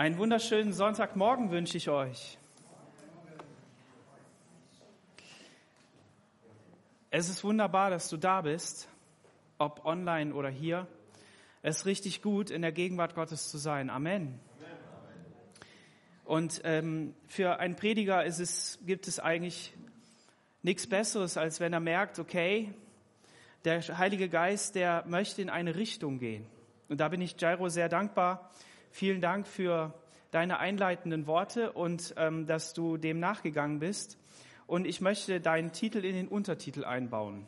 Einen wunderschönen Sonntagmorgen wünsche ich euch. Es ist wunderbar, dass du da bist, ob online oder hier. Es ist richtig gut, in der Gegenwart Gottes zu sein. Amen. Und ähm, für einen Prediger ist es, gibt es eigentlich nichts Besseres, als wenn er merkt, okay, der Heilige Geist, der möchte in eine Richtung gehen. Und da bin ich Jairo sehr dankbar, Vielen Dank für deine einleitenden Worte und ähm, dass du dem nachgegangen bist. Und ich möchte deinen Titel in den Untertitel einbauen.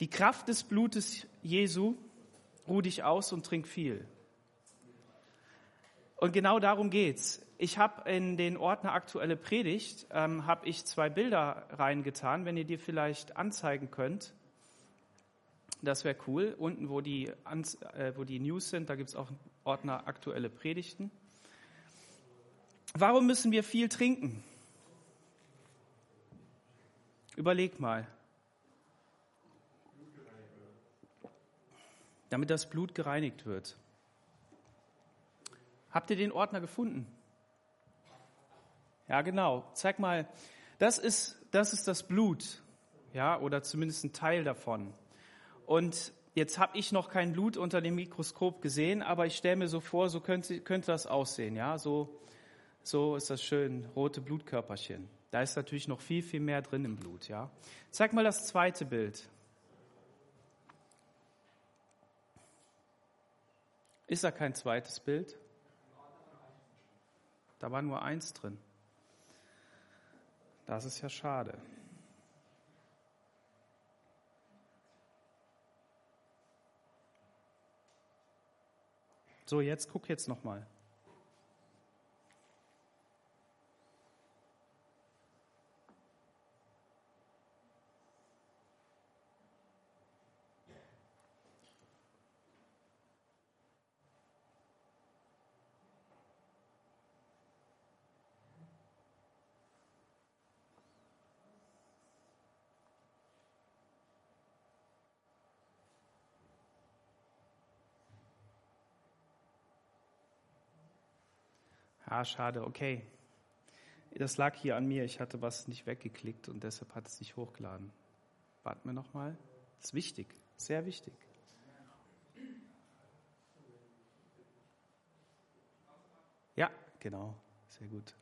Die Kraft des Blutes Jesu, ruh dich aus und trink viel. Und genau darum geht's. Ich habe in den Ordner aktuelle Predigt ähm, habe ich zwei Bilder reingetan, wenn ihr die vielleicht anzeigen könnt. Das wäre cool. Unten, wo die, äh, wo die News sind, da gibt es auch einen Ordner aktuelle Predigten. Warum müssen wir viel trinken? Überleg mal. Damit das Blut gereinigt wird. Habt ihr den Ordner gefunden? Ja, genau. Zeig mal. Das ist, das ist das Blut. Ja, oder zumindest ein Teil davon. Und jetzt habe ich noch kein Blut unter dem Mikroskop gesehen, aber ich stelle mir so vor, so könnte, könnte das aussehen. Ja, so, so ist das schön, rote Blutkörperchen. Da ist natürlich noch viel, viel mehr drin im Blut. Ja, zeig mal das zweite Bild. Ist da kein zweites Bild? Da war nur eins drin. Das ist ja schade. So, jetzt guck jetzt noch Ah, schade, okay. Das lag hier an mir. Ich hatte was nicht weggeklickt und deshalb hat es nicht hochgeladen. Warten wir nochmal. Das ist wichtig, sehr wichtig. Ja, genau, sehr gut.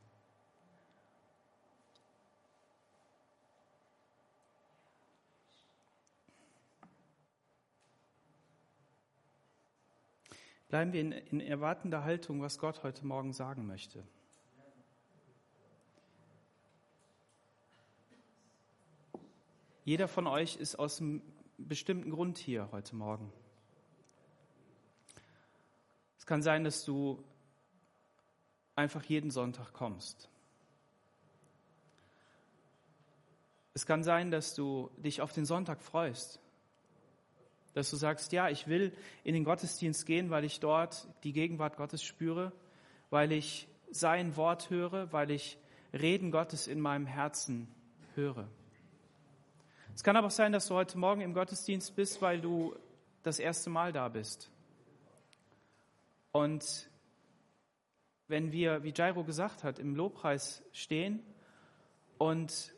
Bleiben wir in, in erwartender Haltung, was Gott heute Morgen sagen möchte. Jeder von euch ist aus einem bestimmten Grund hier heute Morgen. Es kann sein, dass du einfach jeden Sonntag kommst. Es kann sein, dass du dich auf den Sonntag freust dass du sagst, ja, ich will in den Gottesdienst gehen, weil ich dort die Gegenwart Gottes spüre, weil ich sein Wort höre, weil ich Reden Gottes in meinem Herzen höre. Es kann aber auch sein, dass du heute Morgen im Gottesdienst bist, weil du das erste Mal da bist. Und wenn wir, wie Jairo gesagt hat, im Lobpreis stehen und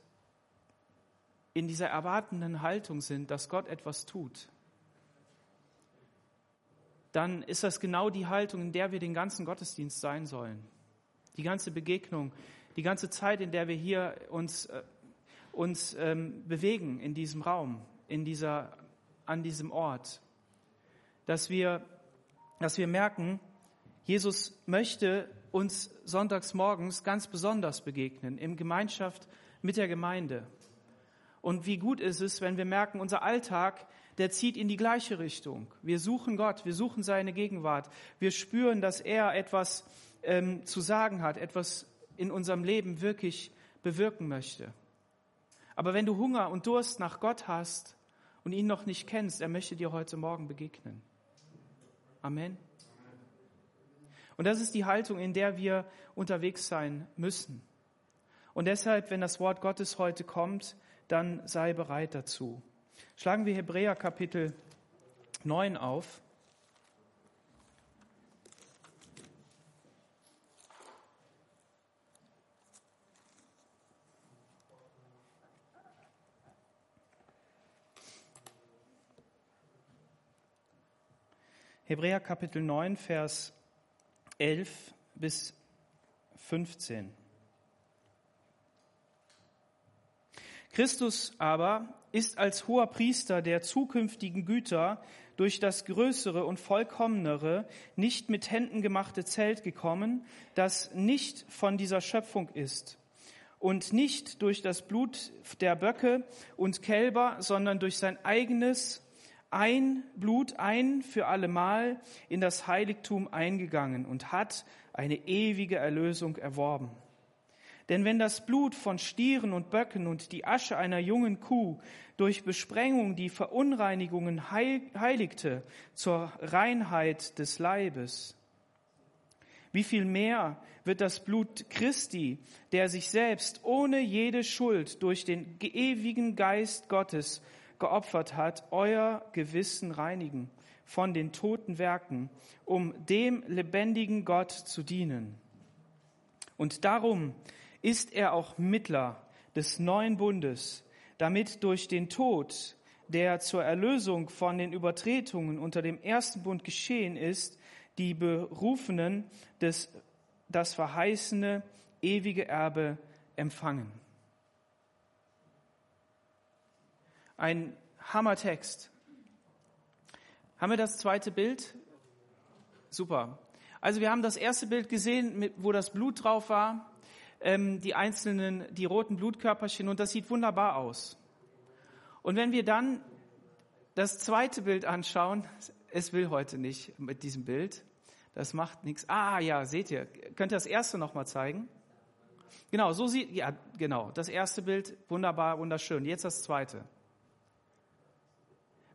in dieser erwartenden Haltung sind, dass Gott etwas tut, dann ist das genau die Haltung, in der wir den ganzen Gottesdienst sein sollen. Die ganze Begegnung, die ganze Zeit, in der wir hier uns, äh, uns ähm, bewegen in diesem Raum, in dieser, an diesem Ort. Dass wir, dass wir merken, Jesus möchte uns sonntags morgens ganz besonders begegnen, in Gemeinschaft mit der Gemeinde. Und wie gut ist es, wenn wir merken, unser Alltag der zieht in die gleiche Richtung. Wir suchen Gott, wir suchen seine Gegenwart. Wir spüren, dass er etwas ähm, zu sagen hat, etwas in unserem Leben wirklich bewirken möchte. Aber wenn du Hunger und Durst nach Gott hast und ihn noch nicht kennst, er möchte dir heute Morgen begegnen. Amen. Und das ist die Haltung, in der wir unterwegs sein müssen. Und deshalb, wenn das Wort Gottes heute kommt, dann sei bereit dazu. Schlagen wir Hebräer Kapitel 9 auf. Hebräer Kapitel 9, Vers 11 bis 15. Christus aber ist als hoher Priester der zukünftigen Güter durch das größere und vollkommenere, nicht mit Händen gemachte Zelt gekommen, das nicht von dieser Schöpfung ist und nicht durch das Blut der Böcke und Kälber, sondern durch sein eigenes ein Blut ein für allemal in das Heiligtum eingegangen und hat eine ewige Erlösung erworben. Denn wenn das Blut von Stieren und Böcken und die Asche einer jungen Kuh durch Besprengung die Verunreinigungen heiligte zur Reinheit des Leibes, wie viel mehr wird das Blut Christi, der sich selbst ohne jede Schuld durch den ewigen Geist Gottes geopfert hat, euer Gewissen reinigen von den toten Werken, um dem lebendigen Gott zu dienen. Und darum ist er auch Mittler des neuen Bundes, damit durch den Tod, der zur Erlösung von den Übertretungen unter dem ersten Bund geschehen ist, die Berufenen des, das verheißene ewige Erbe empfangen. Ein Hammertext. Haben wir das zweite Bild? Super. Also wir haben das erste Bild gesehen, wo das Blut drauf war ähm, die einzelnen, die roten Blutkörperchen und das sieht wunderbar aus. Und wenn wir dann das zweite Bild anschauen, es will heute nicht mit diesem Bild, das macht nichts. Ah ja, seht ihr, könnt ihr das erste nochmal zeigen? Genau, so sieht, ja, genau, das erste Bild, wunderbar, wunderschön. Jetzt das zweite.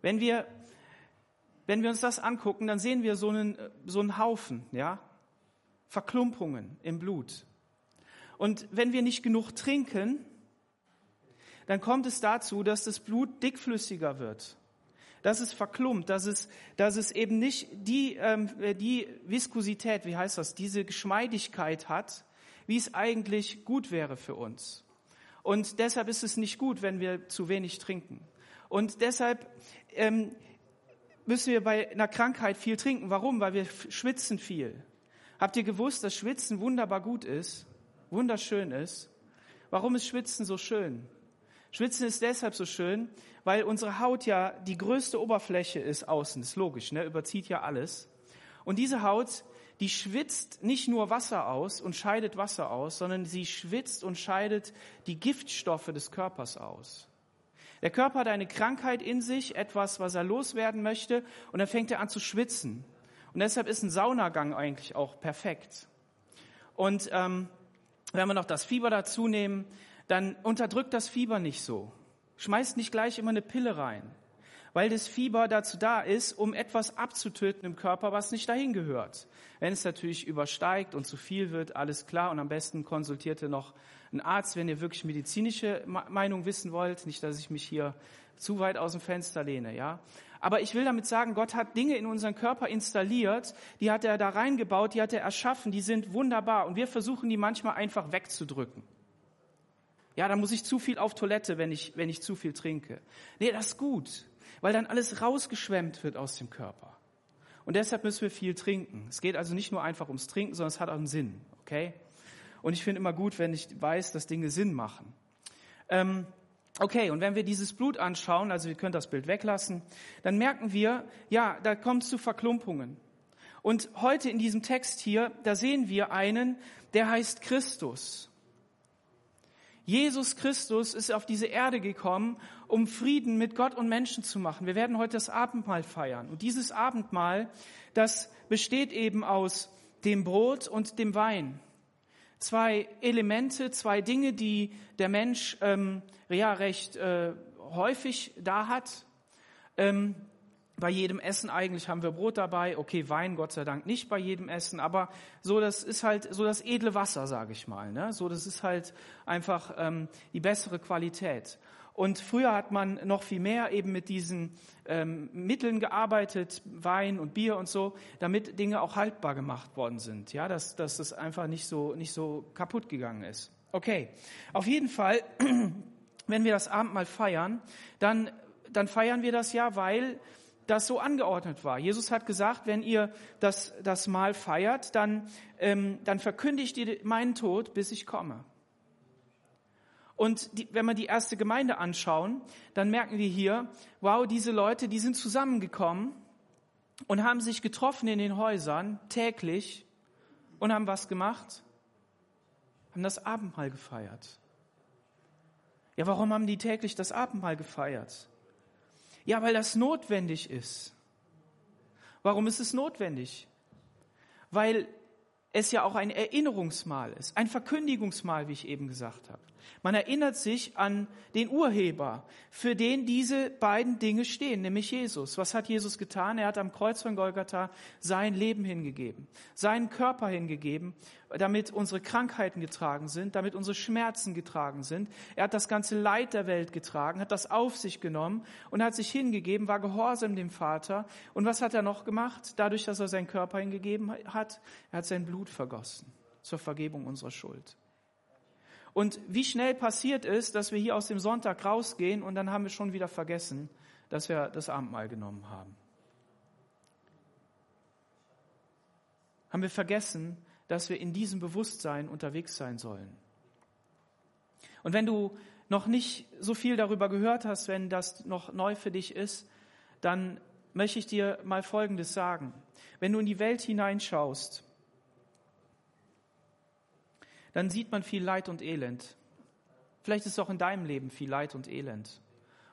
Wenn wir, wenn wir uns das angucken, dann sehen wir so einen, so einen Haufen, ja, Verklumpungen im Blut. Und wenn wir nicht genug trinken, dann kommt es dazu, dass das Blut dickflüssiger wird. Dass es verklumpt, dass es, dass es eben nicht die, ähm, die Viskosität, wie heißt das, diese Geschmeidigkeit hat, wie es eigentlich gut wäre für uns. Und deshalb ist es nicht gut, wenn wir zu wenig trinken. Und deshalb ähm, müssen wir bei einer Krankheit viel trinken. Warum? Weil wir schwitzen viel. Habt ihr gewusst, dass Schwitzen wunderbar gut ist? Wunderschön ist. Warum ist Schwitzen so schön? Schwitzen ist deshalb so schön, weil unsere Haut ja die größte Oberfläche ist außen. ist logisch, ne? überzieht ja alles. Und diese Haut, die schwitzt nicht nur Wasser aus und scheidet Wasser aus, sondern sie schwitzt und scheidet die Giftstoffe des Körpers aus. Der Körper hat eine Krankheit in sich, etwas, was er loswerden möchte, und dann fängt er an zu schwitzen. Und deshalb ist ein Saunagang eigentlich auch perfekt. Und ähm, wenn wir noch das Fieber dazu nehmen, dann unterdrückt das Fieber nicht so. Schmeißt nicht gleich immer eine Pille rein, weil das Fieber dazu da ist, um etwas abzutöten im Körper, was nicht dahin gehört. Wenn es natürlich übersteigt und zu viel wird, alles klar und am besten konsultiert ihr noch einen Arzt, wenn ihr wirklich medizinische Meinung wissen wollt, nicht, dass ich mich hier zu weit aus dem Fenster lehne, ja. Aber ich will damit sagen, Gott hat Dinge in unseren Körper installiert, die hat er da reingebaut, die hat er erschaffen, die sind wunderbar und wir versuchen die manchmal einfach wegzudrücken. Ja, da muss ich zu viel auf Toilette, wenn ich, wenn ich zu viel trinke. Nee, das ist gut, weil dann alles rausgeschwemmt wird aus dem Körper. Und deshalb müssen wir viel trinken. Es geht also nicht nur einfach ums Trinken, sondern es hat auch einen Sinn, okay? Und ich finde immer gut, wenn ich weiß, dass Dinge Sinn machen. Ähm, Okay, und wenn wir dieses Blut anschauen, also wir können das Bild weglassen, dann merken wir, ja, da kommt es zu Verklumpungen. Und heute in diesem Text hier, da sehen wir einen, der heißt Christus. Jesus Christus ist auf diese Erde gekommen, um Frieden mit Gott und Menschen zu machen. Wir werden heute das Abendmahl feiern. Und dieses Abendmahl, das besteht eben aus dem Brot und dem Wein zwei Elemente, zwei Dinge, die der Mensch ähm, ja recht äh, häufig da hat. Ähm, bei jedem Essen eigentlich haben wir Brot dabei, okay, Wein Gott sei Dank nicht bei jedem Essen, aber so das ist halt so das edle Wasser, sage ich mal. Ne? So das ist halt einfach ähm, die bessere Qualität. Und früher hat man noch viel mehr eben mit diesen ähm, Mitteln gearbeitet, Wein und Bier und so, damit Dinge auch haltbar gemacht worden sind. Ja, dass, dass das einfach nicht so, nicht so kaputt gegangen ist. Okay, auf jeden Fall, wenn wir das Abendmahl feiern, dann, dann feiern wir das ja, weil das so angeordnet war. Jesus hat gesagt, wenn ihr das, das Mahl feiert, dann, ähm, dann verkündigt ihr meinen Tod, bis ich komme. Und die, wenn wir die erste Gemeinde anschauen, dann merken wir hier, wow, diese Leute, die sind zusammengekommen und haben sich getroffen in den Häusern täglich und haben was gemacht? Haben das Abendmahl gefeiert. Ja, warum haben die täglich das Abendmahl gefeiert? Ja, weil das notwendig ist. Warum ist es notwendig? Weil es ja auch ein Erinnerungsmahl ist, ein Verkündigungsmahl, wie ich eben gesagt habe. Man erinnert sich an den Urheber, für den diese beiden Dinge stehen, nämlich Jesus. Was hat Jesus getan? Er hat am Kreuz von Golgatha sein Leben hingegeben, seinen Körper hingegeben, damit unsere Krankheiten getragen sind, damit unsere Schmerzen getragen sind. Er hat das ganze Leid der Welt getragen, hat das auf sich genommen und hat sich hingegeben, war gehorsam dem Vater. Und was hat er noch gemacht? Dadurch, dass er seinen Körper hingegeben hat, er hat sein Blut vergossen zur Vergebung unserer Schuld. Und wie schnell passiert es, dass wir hier aus dem Sonntag rausgehen und dann haben wir schon wieder vergessen, dass wir das Abendmahl genommen haben. Haben wir vergessen, dass wir in diesem Bewusstsein unterwegs sein sollen. Und wenn du noch nicht so viel darüber gehört hast, wenn das noch neu für dich ist, dann möchte ich dir mal Folgendes sagen. Wenn du in die Welt hineinschaust, dann sieht man viel Leid und Elend. Vielleicht ist auch in deinem Leben viel Leid und Elend.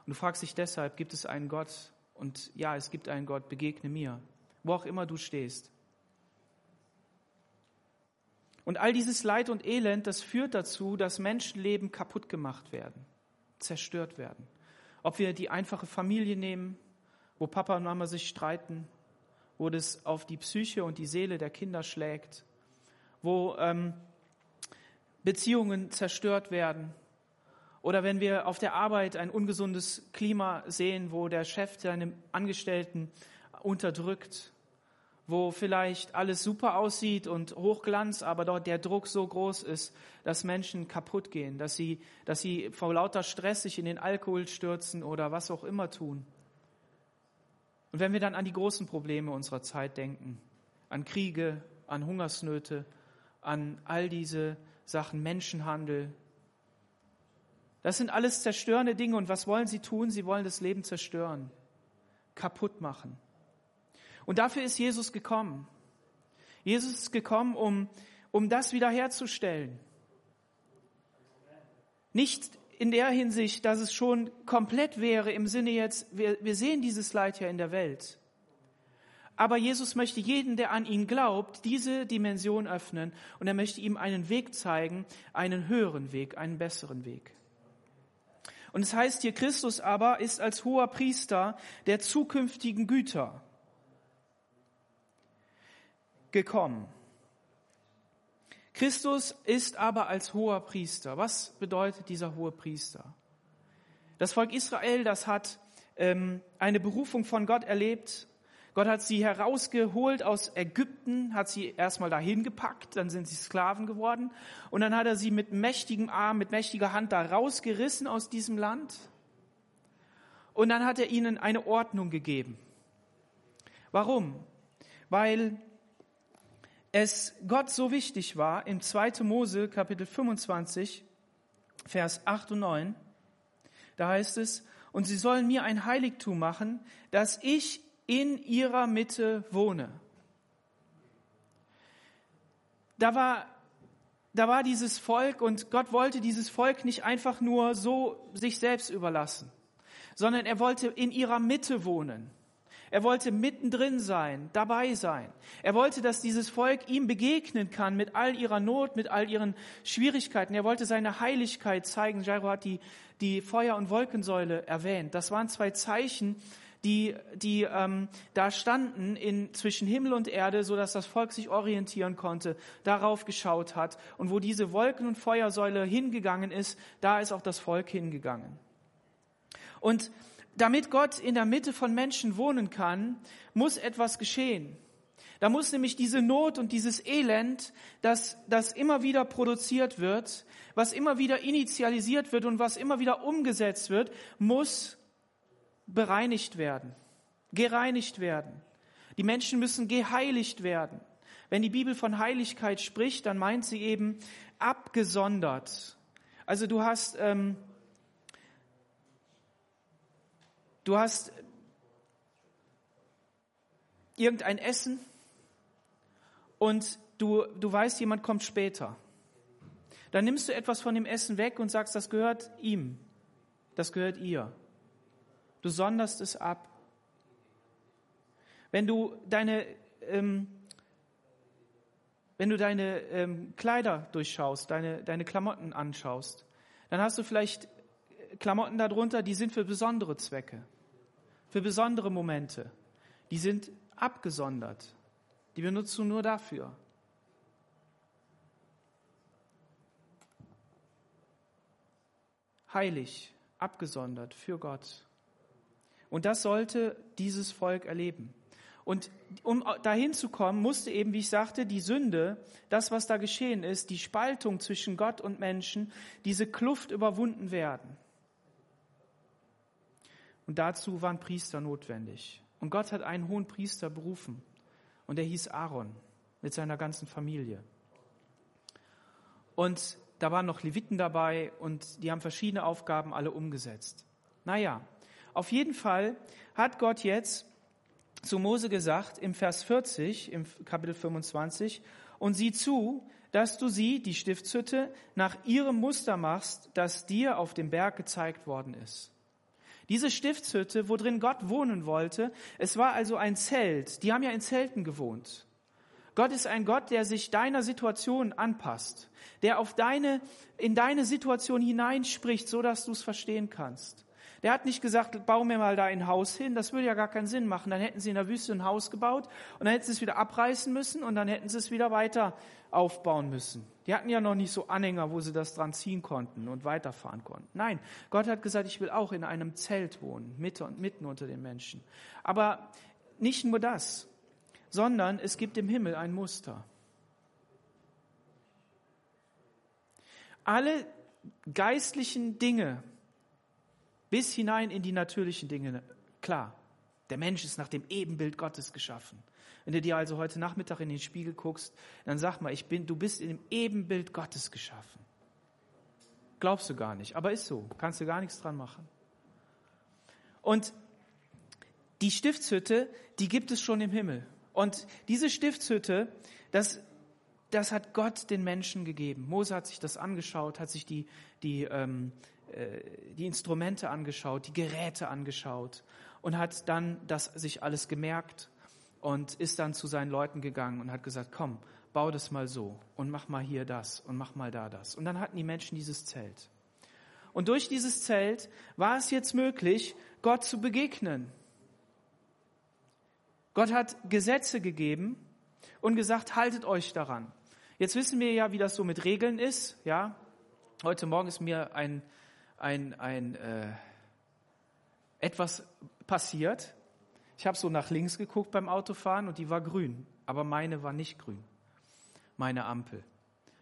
Und du fragst dich deshalb, gibt es einen Gott? Und ja, es gibt einen Gott, begegne mir, wo auch immer du stehst. Und all dieses Leid und Elend, das führt dazu, dass Menschenleben kaputt gemacht werden, zerstört werden. Ob wir die einfache Familie nehmen, wo Papa und Mama sich streiten, wo das auf die Psyche und die Seele der Kinder schlägt, wo ähm, Beziehungen zerstört werden. Oder wenn wir auf der Arbeit ein ungesundes Klima sehen, wo der Chef seine Angestellten unterdrückt, wo vielleicht alles super aussieht und Hochglanz, aber dort der Druck so groß ist, dass Menschen kaputt gehen, dass sie, dass sie vor lauter Stress sich in den Alkohol stürzen oder was auch immer tun. Und wenn wir dann an die großen Probleme unserer Zeit denken, an Kriege, an Hungersnöte, an all diese Sachen Menschenhandel. Das sind alles zerstörende Dinge. Und was wollen sie tun? Sie wollen das Leben zerstören, kaputt machen. Und dafür ist Jesus gekommen. Jesus ist gekommen, um, um das wiederherzustellen. Nicht in der Hinsicht, dass es schon komplett wäre im Sinne jetzt, wir, wir sehen dieses Leid ja in der Welt. Aber Jesus möchte jeden, der an ihn glaubt, diese Dimension öffnen und er möchte ihm einen Weg zeigen, einen höheren Weg, einen besseren Weg. Und es heißt hier, Christus aber ist als hoher Priester der zukünftigen Güter gekommen. Christus ist aber als hoher Priester. Was bedeutet dieser hohe Priester? Das Volk Israel, das hat ähm, eine Berufung von Gott erlebt Gott hat sie herausgeholt aus Ägypten, hat sie erstmal dahin gepackt, dann sind sie Sklaven geworden und dann hat er sie mit mächtigem Arm, mit mächtiger Hand da rausgerissen aus diesem Land und dann hat er ihnen eine Ordnung gegeben. Warum? Weil es Gott so wichtig war, im 2. Mose Kapitel 25, Vers 8 und 9, da heißt es, und sie sollen mir ein Heiligtum machen, dass ich in ihrer Mitte wohne. Da war, da war dieses Volk und Gott wollte dieses Volk nicht einfach nur so sich selbst überlassen, sondern er wollte in ihrer Mitte wohnen. Er wollte mittendrin sein, dabei sein. Er wollte, dass dieses Volk ihm begegnen kann mit all ihrer Not, mit all ihren Schwierigkeiten. Er wollte seine Heiligkeit zeigen. Jairo hat die, die Feuer- und Wolkensäule erwähnt. Das waren zwei Zeichen, die, die ähm, da standen in, zwischen Himmel und Erde, so dass das Volk sich orientieren konnte, darauf geschaut hat. Und wo diese Wolken- und Feuersäule hingegangen ist, da ist auch das Volk hingegangen. Und damit Gott in der Mitte von Menschen wohnen kann, muss etwas geschehen. Da muss nämlich diese Not und dieses Elend, das, das immer wieder produziert wird, was immer wieder initialisiert wird und was immer wieder umgesetzt wird, muss bereinigt werden. gereinigt werden. Die Menschen müssen geheiligt werden. Wenn die Bibel von Heiligkeit spricht, dann meint sie eben abgesondert. Also du hast, ähm, du hast irgendein Essen und du, du weißt, jemand kommt später. Dann nimmst du etwas von dem Essen weg und sagst, das gehört ihm, das gehört ihr. Du sonderst es ab. Wenn du deine, ähm, wenn du deine ähm, Kleider durchschaust, deine, deine Klamotten anschaust, dann hast du vielleicht Klamotten darunter, die sind für besondere Zwecke, für besondere Momente. Die sind abgesondert. Die benutzt du nur dafür. Heilig, abgesondert für Gott. Und das sollte dieses Volk erleben. Und um dahin zu kommen, musste eben, wie ich sagte, die Sünde, das, was da geschehen ist, die Spaltung zwischen Gott und Menschen, diese Kluft überwunden werden. Und dazu waren Priester notwendig. Und Gott hat einen hohen Priester berufen. Und der hieß Aaron mit seiner ganzen Familie. Und da waren noch Leviten dabei und die haben verschiedene Aufgaben alle umgesetzt. Naja, auf jeden Fall hat Gott jetzt zu Mose gesagt im Vers 40, im Kapitel 25, und sieh zu, dass du sie, die Stiftshütte, nach ihrem Muster machst, das dir auf dem Berg gezeigt worden ist. Diese Stiftshütte, wo drin Gott wohnen wollte, es war also ein Zelt. Die haben ja in Zelten gewohnt. Gott ist ein Gott, der sich deiner Situation anpasst, der auf deine, in deine Situation hineinspricht, so dass du es verstehen kannst. Der hat nicht gesagt, bau mir mal da ein Haus hin, das würde ja gar keinen Sinn machen. Dann hätten sie in der Wüste ein Haus gebaut und dann hätten sie es wieder abreißen müssen und dann hätten sie es wieder weiter aufbauen müssen. Die hatten ja noch nicht so Anhänger, wo sie das dran ziehen konnten und weiterfahren konnten. Nein, Gott hat gesagt, ich will auch in einem Zelt wohnen, mitten unter den Menschen. Aber nicht nur das, sondern es gibt im Himmel ein Muster. Alle geistlichen Dinge, bis hinein in die natürlichen Dinge. Klar, der Mensch ist nach dem Ebenbild Gottes geschaffen. Wenn du dir also heute Nachmittag in den Spiegel guckst, dann sag mal, ich bin, du bist in dem Ebenbild Gottes geschaffen. Glaubst du gar nicht, aber ist so. Kannst du gar nichts dran machen. Und die Stiftshütte, die gibt es schon im Himmel. Und diese Stiftshütte, das, das hat Gott den Menschen gegeben. Mose hat sich das angeschaut, hat sich die, die, ähm, äh, die Instrumente angeschaut, die Geräte angeschaut und hat dann das sich alles gemerkt und ist dann zu seinen Leuten gegangen und hat gesagt, komm, bau das mal so und mach mal hier das und mach mal da das. Und dann hatten die Menschen dieses Zelt. Und durch dieses Zelt war es jetzt möglich, Gott zu begegnen. Gott hat Gesetze gegeben und gesagt, haltet euch daran. Jetzt wissen wir ja, wie das so mit Regeln ist, ja. Heute Morgen ist mir ein ein, ein äh, etwas passiert. Ich habe so nach links geguckt beim Autofahren und die war grün, aber meine war nicht grün. Meine Ampel.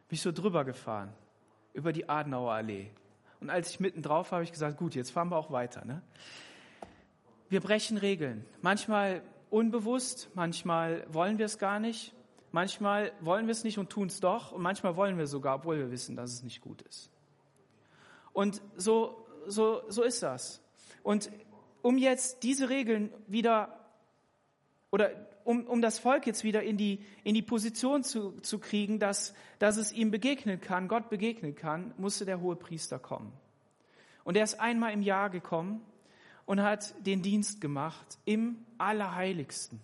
Bin ich so drüber gefahren, über die Adenauer Allee. Und als ich mitten drauf war, habe ich gesagt, gut, jetzt fahren wir auch weiter. Ne? Wir brechen Regeln. Manchmal unbewusst, manchmal wollen wir es gar nicht, manchmal wollen wir es nicht und tun es doch und manchmal wollen wir sogar, obwohl wir wissen, dass es nicht gut ist. Und so, so, so ist das. Und um jetzt diese Regeln wieder, oder um, um das Volk jetzt wieder in die, in die Position zu, zu kriegen, dass, dass es ihm begegnen kann, Gott begegnen kann, musste der hohe Priester kommen. Und er ist einmal im Jahr gekommen und hat den Dienst gemacht im Allerheiligsten.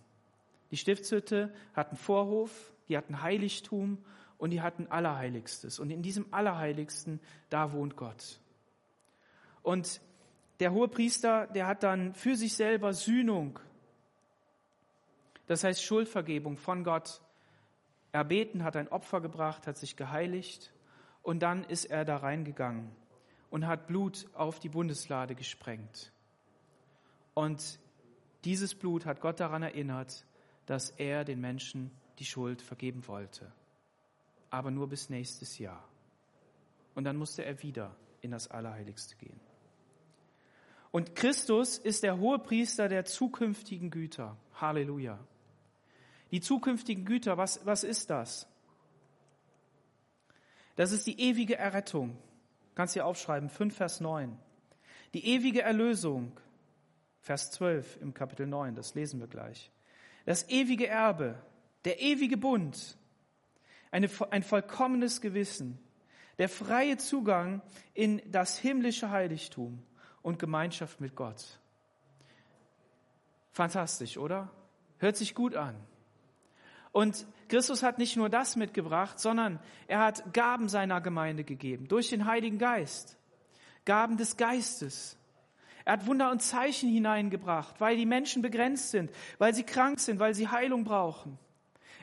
Die Stiftshütte hat einen Vorhof, die hat ein Heiligtum und die hat ein Allerheiligstes. Und in diesem Allerheiligsten, da wohnt Gott. Und der hohe Priester, der hat dann für sich selber Sühnung, das heißt Schuldvergebung von Gott erbeten, hat ein Opfer gebracht, hat sich geheiligt und dann ist er da reingegangen und hat Blut auf die Bundeslade gesprengt. Und dieses Blut hat Gott daran erinnert, dass er den Menschen die Schuld vergeben wollte. Aber nur bis nächstes Jahr. Und dann musste er wieder in das Allerheiligste gehen. Und Christus ist der hohe Priester der zukünftigen Güter. Halleluja. Die zukünftigen Güter, was, was ist das? Das ist die ewige Errettung. Kannst du hier aufschreiben, 5 Vers 9. Die ewige Erlösung, Vers 12 im Kapitel 9, das lesen wir gleich. Das ewige Erbe, der ewige Bund, eine, ein vollkommenes Gewissen, der freie Zugang in das himmlische Heiligtum und Gemeinschaft mit Gott. Fantastisch, oder? Hört sich gut an. Und Christus hat nicht nur das mitgebracht, sondern er hat Gaben seiner Gemeinde gegeben, durch den Heiligen Geist. Gaben des Geistes. Er hat Wunder und Zeichen hineingebracht, weil die Menschen begrenzt sind, weil sie krank sind, weil sie Heilung brauchen.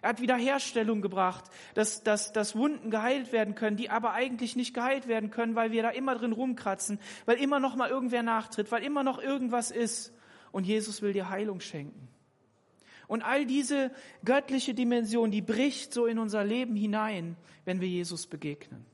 Er hat Wiederherstellung gebracht, dass, dass, dass Wunden geheilt werden können, die aber eigentlich nicht geheilt werden können, weil wir da immer drin rumkratzen, weil immer noch mal irgendwer nachtritt, weil immer noch irgendwas ist. Und Jesus will dir Heilung schenken. Und all diese göttliche Dimension, die bricht so in unser Leben hinein, wenn wir Jesus begegnen.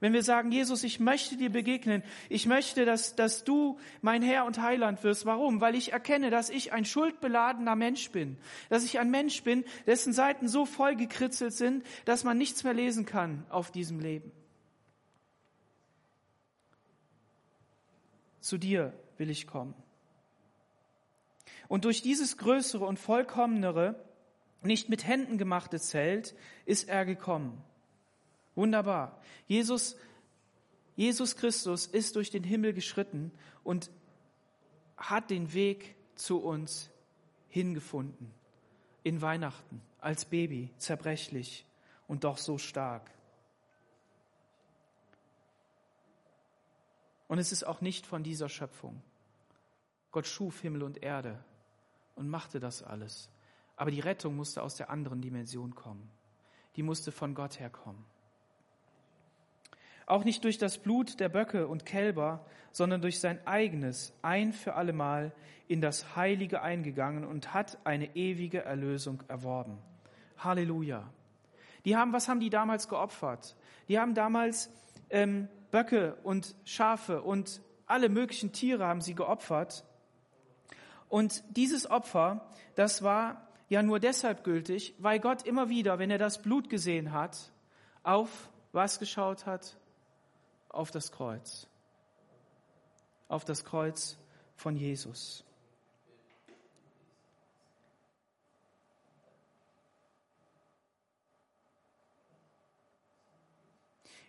Wenn wir sagen, Jesus, ich möchte dir begegnen, ich möchte, dass, dass du mein Herr und Heiland wirst. Warum? Weil ich erkenne, dass ich ein schuldbeladener Mensch bin. Dass ich ein Mensch bin, dessen Seiten so voll gekritzelt sind, dass man nichts mehr lesen kann auf diesem Leben. Zu dir will ich kommen. Und durch dieses größere und vollkommenere, nicht mit Händen gemachte Zelt ist er gekommen. Wunderbar. Jesus, Jesus Christus ist durch den Himmel geschritten und hat den Weg zu uns hingefunden. In Weihnachten, als Baby, zerbrechlich und doch so stark. Und es ist auch nicht von dieser Schöpfung. Gott schuf Himmel und Erde und machte das alles. Aber die Rettung musste aus der anderen Dimension kommen. Die musste von Gott herkommen auch nicht durch das Blut der Böcke und Kälber, sondern durch sein eigenes ein für allemal in das Heilige eingegangen und hat eine ewige Erlösung erworben. Halleluja. Die haben, was haben die damals geopfert? Die haben damals ähm, Böcke und Schafe und alle möglichen Tiere haben sie geopfert. Und dieses Opfer, das war ja nur deshalb gültig, weil Gott immer wieder, wenn er das Blut gesehen hat, auf was geschaut hat? Auf das Kreuz, auf das Kreuz von Jesus.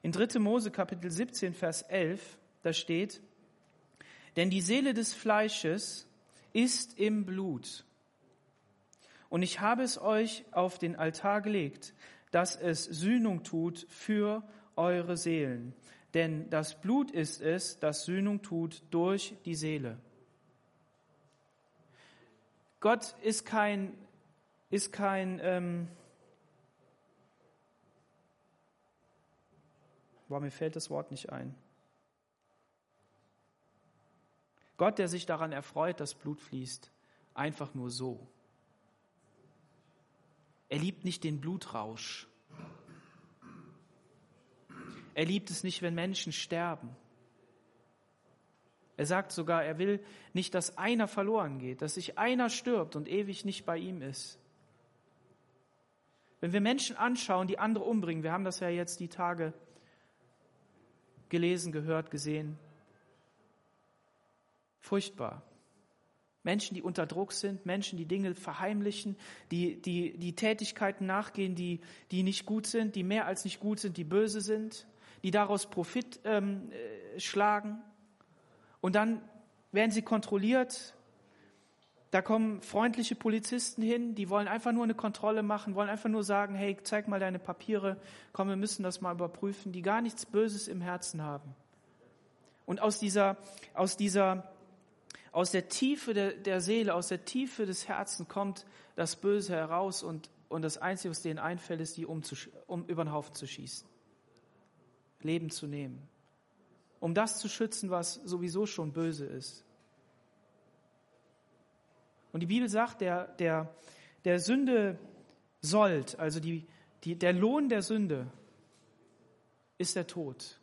In 3. Mose Kapitel 17, Vers 11, da steht, denn die Seele des Fleisches ist im Blut. Und ich habe es euch auf den Altar gelegt, dass es Sühnung tut für eure Seelen. Denn das Blut ist es, das Sühnung tut durch die Seele. Gott ist kein, ist kein, ähm, boah, mir fällt das Wort nicht ein. Gott, der sich daran erfreut, dass Blut fließt, einfach nur so. Er liebt nicht den Blutrausch. Er liebt es nicht, wenn Menschen sterben. Er sagt sogar, er will nicht, dass einer verloren geht, dass sich einer stirbt und ewig nicht bei ihm ist. Wenn wir Menschen anschauen, die andere umbringen, wir haben das ja jetzt die Tage gelesen, gehört, gesehen, furchtbar. Menschen, die unter Druck sind, Menschen, die Dinge verheimlichen, die, die, die Tätigkeiten nachgehen, die, die nicht gut sind, die mehr als nicht gut sind, die böse sind die daraus Profit ähm, äh, schlagen. Und dann werden sie kontrolliert. Da kommen freundliche Polizisten hin, die wollen einfach nur eine Kontrolle machen, wollen einfach nur sagen, hey, zeig mal deine Papiere, komm, wir müssen das mal überprüfen, die gar nichts Böses im Herzen haben. Und aus dieser, aus dieser, aus der Tiefe der, der Seele, aus der Tiefe des Herzens kommt das Böse heraus und, und das Einzige, was denen einfällt, ist, die um, um über den Haufen zu schießen. Leben zu nehmen, um das zu schützen, was sowieso schon böse ist. Und die Bibel sagt, der, der, der Sünde sollt, also die, die, der Lohn der Sünde ist der Tod.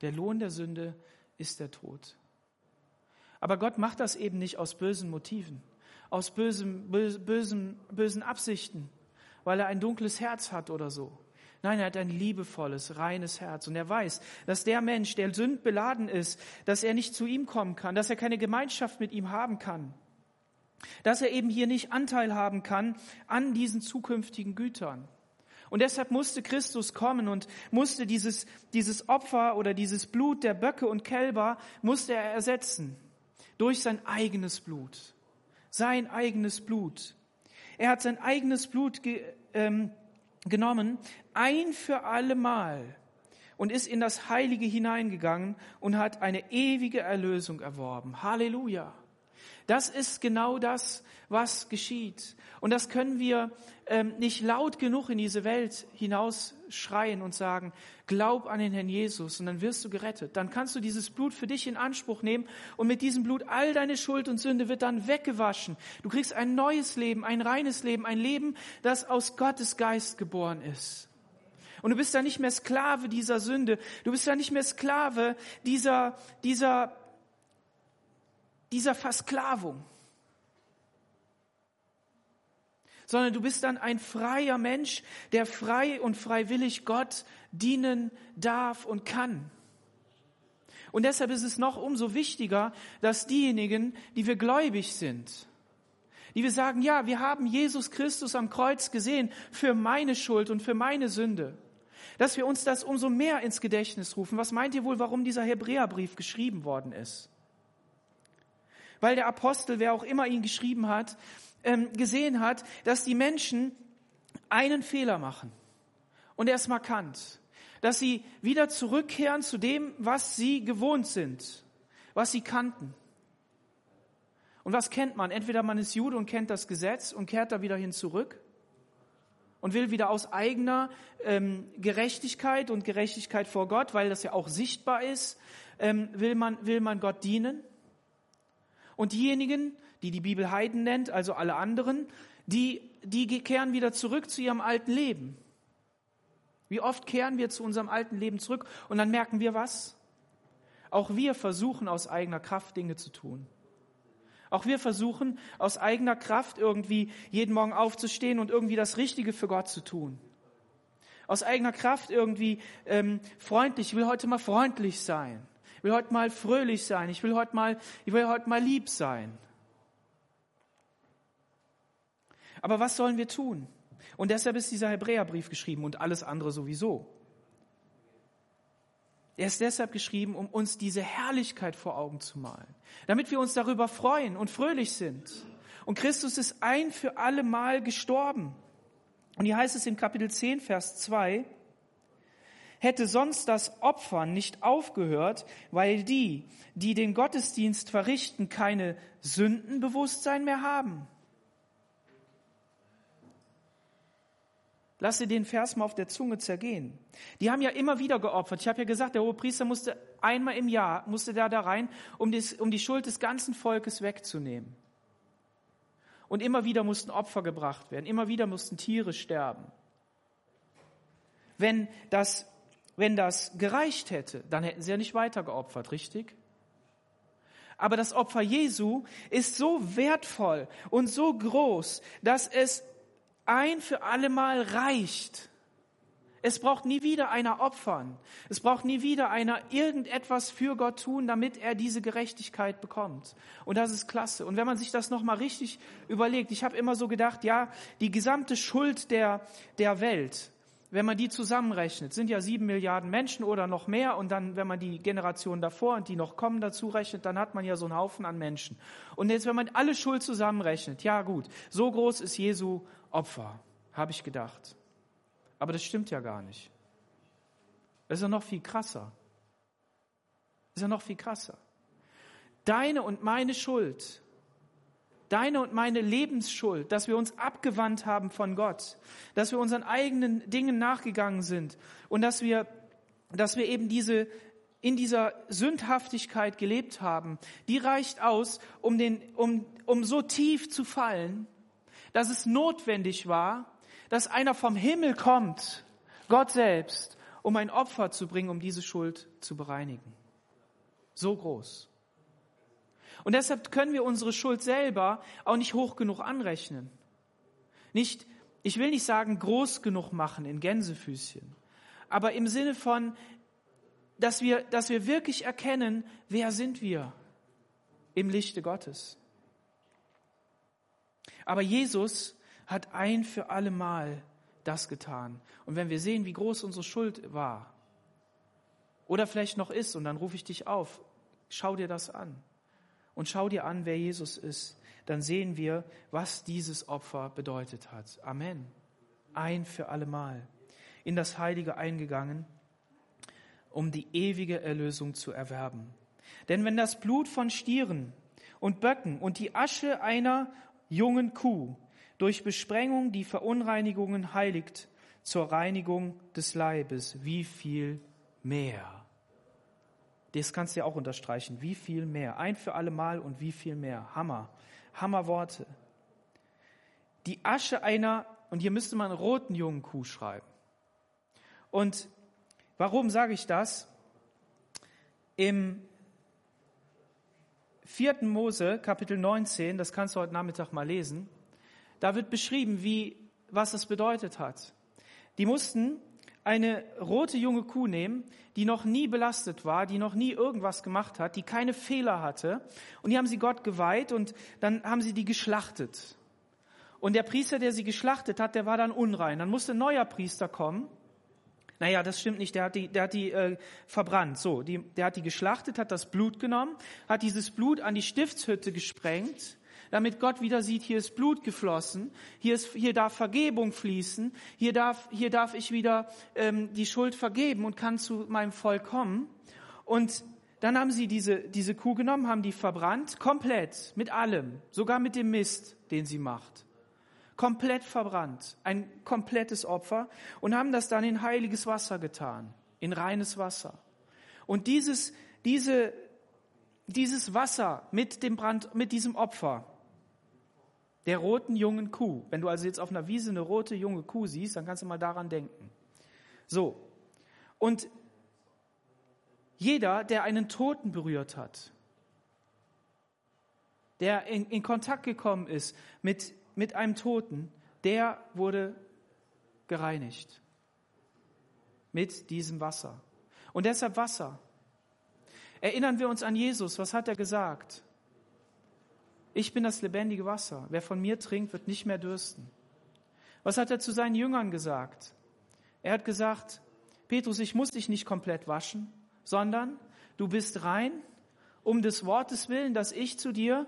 Der Lohn der Sünde ist der Tod. Aber Gott macht das eben nicht aus bösen Motiven, aus bösen, bösen, bösen Absichten, weil er ein dunkles Herz hat oder so. Nein, er hat ein liebevolles, reines Herz. Und er weiß, dass der Mensch, der sündbeladen ist, dass er nicht zu ihm kommen kann, dass er keine Gemeinschaft mit ihm haben kann, dass er eben hier nicht Anteil haben kann an diesen zukünftigen Gütern. Und deshalb musste Christus kommen und musste dieses, dieses Opfer oder dieses Blut der Böcke und Kälber musste er ersetzen durch sein eigenes Blut. Sein eigenes Blut. Er hat sein eigenes Blut ge, ähm, genommen, ein für alle Mal und ist in das Heilige hineingegangen und hat eine ewige Erlösung erworben. Halleluja. Das ist genau das, was geschieht. Und das können wir ähm, nicht laut genug in diese Welt hinaus schreien und sagen, glaub an den Herrn Jesus und dann wirst du gerettet. Dann kannst du dieses Blut für dich in Anspruch nehmen und mit diesem Blut all deine Schuld und Sünde wird dann weggewaschen. Du kriegst ein neues Leben, ein reines Leben, ein Leben, das aus Gottes Geist geboren ist. Und du bist da nicht mehr Sklave dieser Sünde. Du bist da nicht mehr Sklave dieser, dieser dieser Versklavung, sondern du bist dann ein freier Mensch, der frei und freiwillig Gott dienen darf und kann. Und deshalb ist es noch umso wichtiger, dass diejenigen, die wir gläubig sind, die wir sagen, ja, wir haben Jesus Christus am Kreuz gesehen für meine Schuld und für meine Sünde, dass wir uns das umso mehr ins Gedächtnis rufen. Was meint ihr wohl, warum dieser Hebräerbrief geschrieben worden ist? weil der Apostel, wer auch immer ihn geschrieben hat, ähm, gesehen hat, dass die Menschen einen Fehler machen. Und er ist markant. Dass sie wieder zurückkehren zu dem, was sie gewohnt sind, was sie kannten. Und was kennt man? Entweder man ist Jude und kennt das Gesetz und kehrt da wieder hin zurück und will wieder aus eigener ähm, Gerechtigkeit und Gerechtigkeit vor Gott, weil das ja auch sichtbar ist, ähm, will, man, will man Gott dienen. Und diejenigen, die die Bibel Heiden nennt, also alle anderen, die, die kehren wieder zurück zu ihrem alten Leben. Wie oft kehren wir zu unserem alten Leben zurück und dann merken wir was? Auch wir versuchen aus eigener Kraft Dinge zu tun. Auch wir versuchen aus eigener Kraft irgendwie jeden Morgen aufzustehen und irgendwie das Richtige für Gott zu tun. Aus eigener Kraft irgendwie ähm, freundlich, ich will heute mal freundlich sein will heute mal fröhlich sein. Ich will heute mal, ich will heute mal lieb sein. Aber was sollen wir tun? Und deshalb ist dieser Hebräerbrief geschrieben und alles andere sowieso. Er ist deshalb geschrieben, um uns diese Herrlichkeit vor Augen zu malen, damit wir uns darüber freuen und fröhlich sind. Und Christus ist ein für alle Mal gestorben. Und hier heißt es in Kapitel 10, Vers 2, hätte sonst das Opfern nicht aufgehört, weil die, die den Gottesdienst verrichten, keine Sündenbewusstsein mehr haben. Lass dir den Vers mal auf der Zunge zergehen. Die haben ja immer wieder geopfert. Ich habe ja gesagt, der hohe Priester musste einmal im Jahr, musste da da rein, um, das, um die Schuld des ganzen Volkes wegzunehmen. Und immer wieder mussten Opfer gebracht werden. Immer wieder mussten Tiere sterben. Wenn das wenn das gereicht hätte, dann hätten sie ja nicht weiter geopfert, richtig? Aber das Opfer Jesu ist so wertvoll und so groß, dass es ein für allemal reicht. Es braucht nie wieder einer opfern. Es braucht nie wieder einer irgendetwas für Gott tun, damit er diese Gerechtigkeit bekommt. Und das ist klasse. Und wenn man sich das nochmal richtig überlegt, ich habe immer so gedacht, ja, die gesamte Schuld der, der Welt, wenn man die zusammenrechnet, sind ja sieben Milliarden Menschen oder noch mehr und dann, wenn man die Generation davor und die noch kommen dazu rechnet, dann hat man ja so einen Haufen an Menschen. Und jetzt, wenn man alle Schuld zusammenrechnet, ja gut, so groß ist Jesu Opfer, habe ich gedacht. Aber das stimmt ja gar nicht. Das ist ja noch viel krasser. Das ist ja noch viel krasser. Deine und meine Schuld deine und meine Lebensschuld, dass wir uns abgewandt haben von Gott, dass wir unseren eigenen Dingen nachgegangen sind und dass wir, dass wir eben diese in dieser Sündhaftigkeit gelebt haben, die reicht aus, um, den, um, um so tief zu fallen, dass es notwendig war, dass einer vom Himmel kommt, Gott selbst, um ein Opfer zu bringen, um diese Schuld zu bereinigen. So groß. Und deshalb können wir unsere Schuld selber auch nicht hoch genug anrechnen. Nicht, ich will nicht sagen, groß genug machen in Gänsefüßchen, aber im Sinne von, dass wir, dass wir wirklich erkennen, wer sind wir im Lichte Gottes. Aber Jesus hat ein für alle Mal das getan. Und wenn wir sehen, wie groß unsere Schuld war, oder vielleicht noch ist, und dann rufe ich dich auf, schau dir das an. Und schau dir an, wer Jesus ist. Dann sehen wir, was dieses Opfer bedeutet hat. Amen. Ein für alle Mal. In das Heilige eingegangen, um die ewige Erlösung zu erwerben. Denn wenn das Blut von Stieren und Böcken und die Asche einer jungen Kuh durch Besprengung die Verunreinigungen heiligt zur Reinigung des Leibes. Wie viel mehr? Das kannst du ja auch unterstreichen. Wie viel mehr? Ein für alle Mal und wie viel mehr? Hammer. Hammerworte. Die Asche einer, und hier müsste man roten jungen Kuh schreiben. Und warum sage ich das? Im 4. Mose, Kapitel 19, das kannst du heute Nachmittag mal lesen, da wird beschrieben, wie, was es bedeutet hat. Die mussten eine rote junge Kuh nehmen, die noch nie belastet war, die noch nie irgendwas gemacht hat, die keine Fehler hatte. Und die haben sie Gott geweiht und dann haben sie die geschlachtet. Und der Priester, der sie geschlachtet hat, der war dann unrein. Dann musste ein neuer Priester kommen. Naja, das stimmt nicht. Der hat die, der hat die äh, verbrannt. So, die, der hat die geschlachtet, hat das Blut genommen, hat dieses Blut an die Stiftshütte gesprengt damit Gott wieder sieht, hier ist Blut geflossen, hier, ist, hier darf Vergebung fließen, hier darf, hier darf ich wieder ähm, die Schuld vergeben und kann zu meinem Volk kommen. Und dann haben sie diese, diese Kuh genommen, haben die verbrannt, komplett, mit allem, sogar mit dem Mist, den sie macht. Komplett verbrannt, ein komplettes Opfer und haben das dann in heiliges Wasser getan, in reines Wasser. Und dieses, diese, dieses Wasser mit dem Brand, mit diesem Opfer, der roten jungen Kuh. Wenn du also jetzt auf einer Wiese eine rote junge Kuh siehst, dann kannst du mal daran denken. So. Und jeder, der einen Toten berührt hat, der in, in Kontakt gekommen ist mit, mit einem Toten, der wurde gereinigt mit diesem Wasser. Und deshalb Wasser. Erinnern wir uns an Jesus. Was hat er gesagt? Ich bin das lebendige Wasser. Wer von mir trinkt, wird nicht mehr dürsten. Was hat er zu seinen Jüngern gesagt? Er hat gesagt, Petrus, ich muss dich nicht komplett waschen, sondern du bist rein um des Wortes willen, das ich zu dir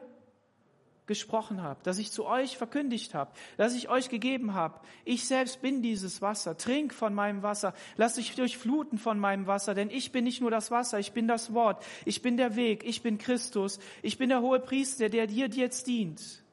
gesprochen habe, dass ich zu euch verkündigt habe, dass ich euch gegeben habe. Ich selbst bin dieses Wasser. Trink von meinem Wasser. Lass dich durchfluten von meinem Wasser, denn ich bin nicht nur das Wasser, ich bin das Wort. Ich bin der Weg, ich bin Christus. Ich bin der hohe Priester, der dir jetzt dient.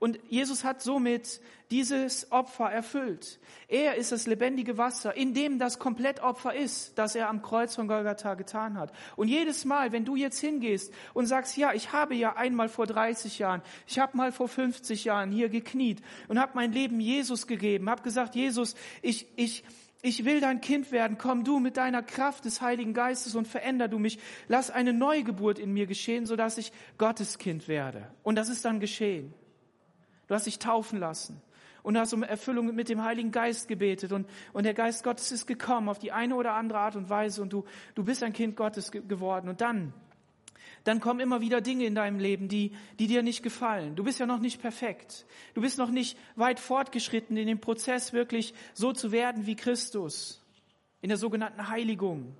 Und Jesus hat somit dieses Opfer erfüllt. Er ist das lebendige Wasser, in dem das Komplettopfer ist, das er am Kreuz von Golgatha getan hat. Und jedes Mal, wenn du jetzt hingehst und sagst, ja, ich habe ja einmal vor 30 Jahren, ich habe mal vor 50 Jahren hier gekniet und habe mein Leben Jesus gegeben, habe gesagt, Jesus, ich, ich, ich will dein Kind werden. Komm du mit deiner Kraft des Heiligen Geistes und veränder du mich. Lass eine Neugeburt in mir geschehen, sodass ich Gottes Kind werde. Und das ist dann geschehen. Du hast dich taufen lassen und hast um Erfüllung mit dem Heiligen Geist gebetet und, und der Geist Gottes ist gekommen auf die eine oder andere Art und Weise und du, du bist ein Kind Gottes ge geworden. Und dann, dann kommen immer wieder Dinge in deinem Leben, die, die dir nicht gefallen. Du bist ja noch nicht perfekt. Du bist noch nicht weit fortgeschritten in dem Prozess, wirklich so zu werden wie Christus. In der sogenannten Heiligung.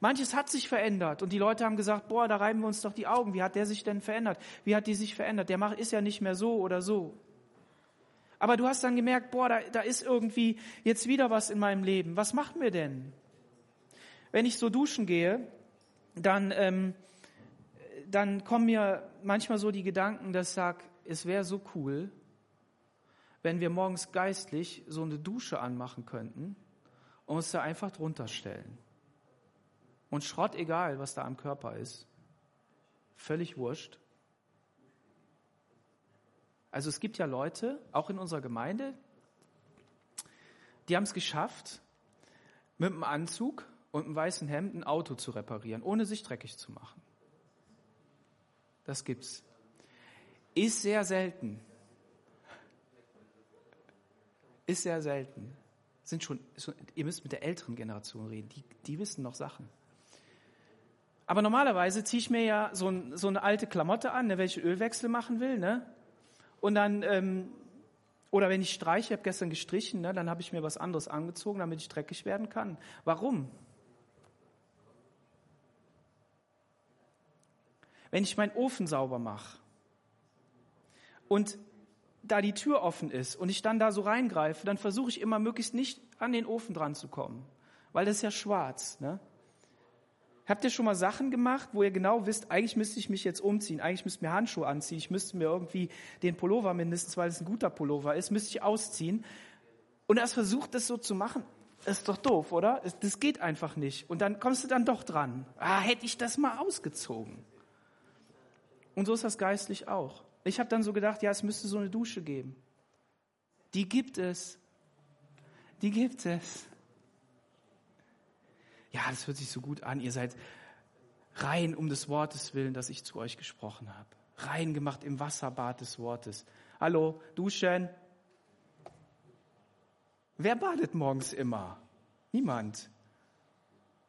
Manches hat sich verändert und die Leute haben gesagt, boah, da reiben wir uns doch die Augen. Wie hat der sich denn verändert? Wie hat die sich verändert? Der ist ja nicht mehr so oder so. Aber du hast dann gemerkt, boah, da, da ist irgendwie jetzt wieder was in meinem Leben. Was machen wir denn? Wenn ich so duschen gehe, dann, ähm, dann kommen mir manchmal so die Gedanken, dass ich sage, es wäre so cool, wenn wir morgens geistlich so eine Dusche anmachen könnten und uns da einfach drunter stellen. Und Schrott egal, was da am Körper ist. Völlig wurscht. Also es gibt ja Leute, auch in unserer Gemeinde, die haben es geschafft, mit einem Anzug und einem weißen Hemd ein Auto zu reparieren, ohne sich dreckig zu machen. Das gibt's. Ist sehr selten. Ist sehr selten. Sind schon, ihr müsst mit der älteren Generation reden, die, die wissen noch Sachen. Aber normalerweise ziehe ich mir ja so, ein, so, eine alte Klamotte an, ne, welche Ölwechsel machen will, ne? Und dann, ähm, oder wenn ich streiche, ich habe gestern gestrichen, ne, dann habe ich mir was anderes angezogen, damit ich dreckig werden kann. Warum? Wenn ich meinen Ofen sauber mache und da die Tür offen ist und ich dann da so reingreife, dann versuche ich immer möglichst nicht an den Ofen dran zu kommen, weil das ist ja schwarz. Ne? Habt ihr schon mal Sachen gemacht, wo ihr genau wisst, eigentlich müsste ich mich jetzt umziehen, eigentlich müsste ich mir Handschuhe anziehen, ich müsste mir irgendwie den Pullover mindestens, weil es ein guter Pullover ist, müsste ich ausziehen. Und erst versucht, das so zu machen, ist doch doof, oder? Das geht einfach nicht. Und dann kommst du dann doch dran. Ah, hätte ich das mal ausgezogen. Und so ist das geistlich auch. Ich habe dann so gedacht, ja, es müsste so eine Dusche geben. Die gibt es. Die gibt es. Ja, das hört sich so gut an. Ihr seid rein um des Wortes willen, das ich zu euch gesprochen habe. Rein gemacht im Wasserbad des Wortes. Hallo, duschen. Wer badet morgens immer? Niemand.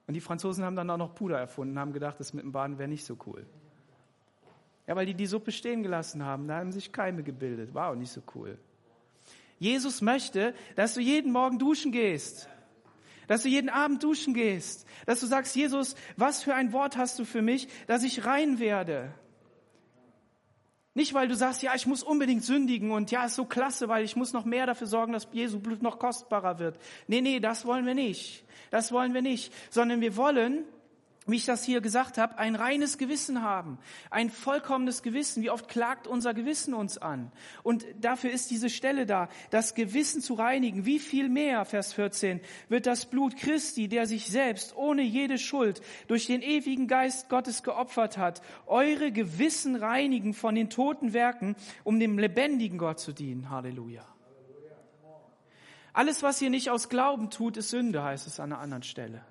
Und die Franzosen haben dann auch noch Puder erfunden, haben gedacht, das mit dem Baden wäre nicht so cool. Ja, weil die die Suppe stehen gelassen haben, da haben sich Keime gebildet. War auch nicht so cool. Jesus möchte, dass du jeden Morgen duschen gehst. Dass du jeden Abend duschen gehst. Dass du sagst, Jesus, was für ein Wort hast du für mich, dass ich rein werde? Nicht, weil du sagst, ja, ich muss unbedingt sündigen und ja, ist so klasse, weil ich muss noch mehr dafür sorgen, dass Jesu Blut noch kostbarer wird. Nee, nee, das wollen wir nicht. Das wollen wir nicht. Sondern wir wollen, wie ich das hier gesagt habe, ein reines Gewissen haben, ein vollkommenes Gewissen. Wie oft klagt unser Gewissen uns an? Und dafür ist diese Stelle da, das Gewissen zu reinigen. Wie viel mehr, Vers 14, wird das Blut Christi, der sich selbst ohne jede Schuld durch den ewigen Geist Gottes geopfert hat, eure Gewissen reinigen von den toten Werken, um dem lebendigen Gott zu dienen. Halleluja. Alles, was ihr nicht aus Glauben tut, ist Sünde, heißt es an einer anderen Stelle.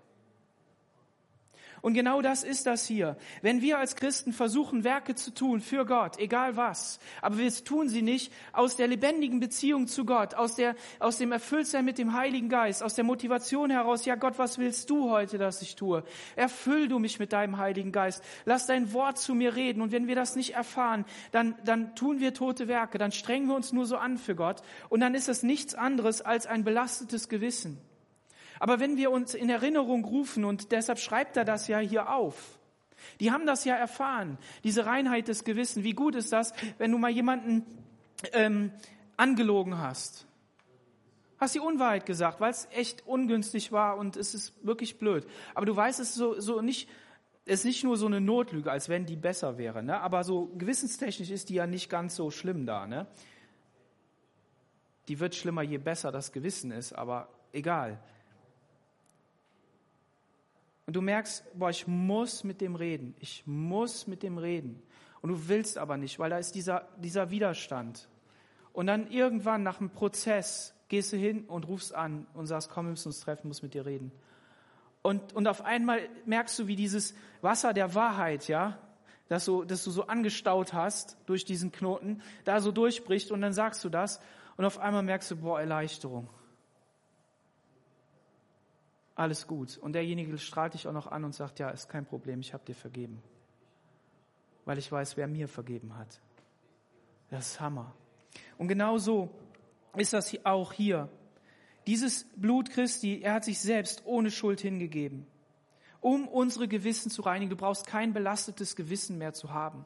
Und genau das ist das hier. Wenn wir als Christen versuchen, Werke zu tun für Gott, egal was, aber wir tun sie nicht aus der lebendigen Beziehung zu Gott, aus, der, aus dem Erfülltsein mit dem Heiligen Geist, aus der Motivation heraus, ja Gott, was willst du heute, dass ich tue? Erfüll du mich mit deinem Heiligen Geist. Lass dein Wort zu mir reden. Und wenn wir das nicht erfahren, dann, dann tun wir tote Werke, dann strengen wir uns nur so an für Gott. Und dann ist es nichts anderes als ein belastetes Gewissen. Aber wenn wir uns in Erinnerung rufen, und deshalb schreibt er das ja hier auf, die haben das ja erfahren, diese Reinheit des Gewissens. Wie gut ist das, wenn du mal jemanden ähm, angelogen hast? Hast die Unwahrheit gesagt, weil es echt ungünstig war und es ist wirklich blöd. Aber du weißt, es ist so, so nicht, ist nicht nur so eine Notlüge, als wenn die besser wäre, ne? aber so gewissenstechnisch ist die ja nicht ganz so schlimm da. Ne? Die wird schlimmer, je besser das Gewissen ist, aber egal. Und du merkst, boah, ich muss mit dem reden. Ich muss mit dem reden. Und du willst aber nicht, weil da ist dieser, dieser Widerstand. Und dann irgendwann nach einem Prozess gehst du hin und rufst an und sagst, komm, wir müssen uns treffen, muss mit dir reden. Und, und auf einmal merkst du, wie dieses Wasser der Wahrheit, ja, das, so, das du so angestaut hast durch diesen Knoten, da so durchbricht und dann sagst du das und auf einmal merkst du, boah, Erleichterung alles gut. Und derjenige strahlt dich auch noch an und sagt, ja, ist kein Problem, ich habe dir vergeben. Weil ich weiß, wer mir vergeben hat. Das ist Hammer. Und genau so ist das auch hier. Dieses Blut Christi, er hat sich selbst ohne Schuld hingegeben, um unsere Gewissen zu reinigen. Du brauchst kein belastetes Gewissen mehr zu haben.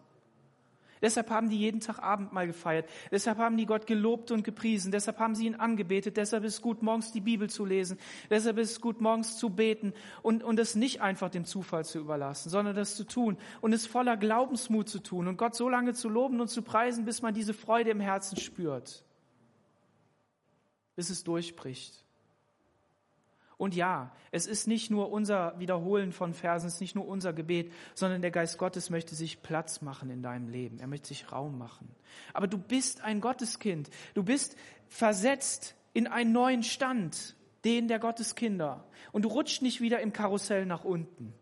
Deshalb haben die jeden Tag Abendmahl gefeiert. Deshalb haben die Gott gelobt und gepriesen. Deshalb haben sie ihn angebetet. Deshalb ist es gut, morgens die Bibel zu lesen. Deshalb ist es gut, morgens zu beten und, und es nicht einfach dem Zufall zu überlassen, sondern das zu tun und es voller Glaubensmut zu tun und Gott so lange zu loben und zu preisen, bis man diese Freude im Herzen spürt. Bis es durchbricht. Und ja, es ist nicht nur unser Wiederholen von Versen, es ist nicht nur unser Gebet, sondern der Geist Gottes möchte sich Platz machen in deinem Leben. Er möchte sich Raum machen. Aber du bist ein Gotteskind. Du bist versetzt in einen neuen Stand, den der Gotteskinder. Und du rutschst nicht wieder im Karussell nach unten.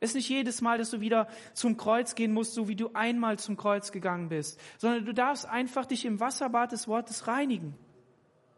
Es ist nicht jedes Mal, dass du wieder zum Kreuz gehen musst, so wie du einmal zum Kreuz gegangen bist, sondern du darfst einfach dich im Wasserbad des Wortes reinigen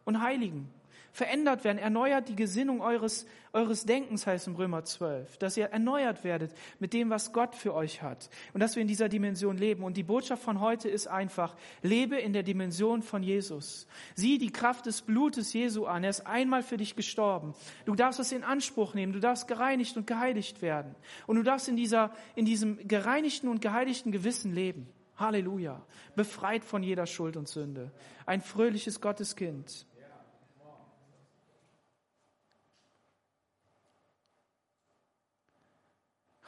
und heiligen verändert werden, erneuert die Gesinnung eures, eures Denkens, heißt im Römer 12, dass ihr erneuert werdet mit dem, was Gott für euch hat und dass wir in dieser Dimension leben. Und die Botschaft von heute ist einfach, lebe in der Dimension von Jesus. Sieh die Kraft des Blutes Jesu an. Er ist einmal für dich gestorben. Du darfst es in Anspruch nehmen. Du darfst gereinigt und geheiligt werden. Und du darfst in dieser, in diesem gereinigten und geheiligten Gewissen leben. Halleluja. Befreit von jeder Schuld und Sünde. Ein fröhliches Gotteskind.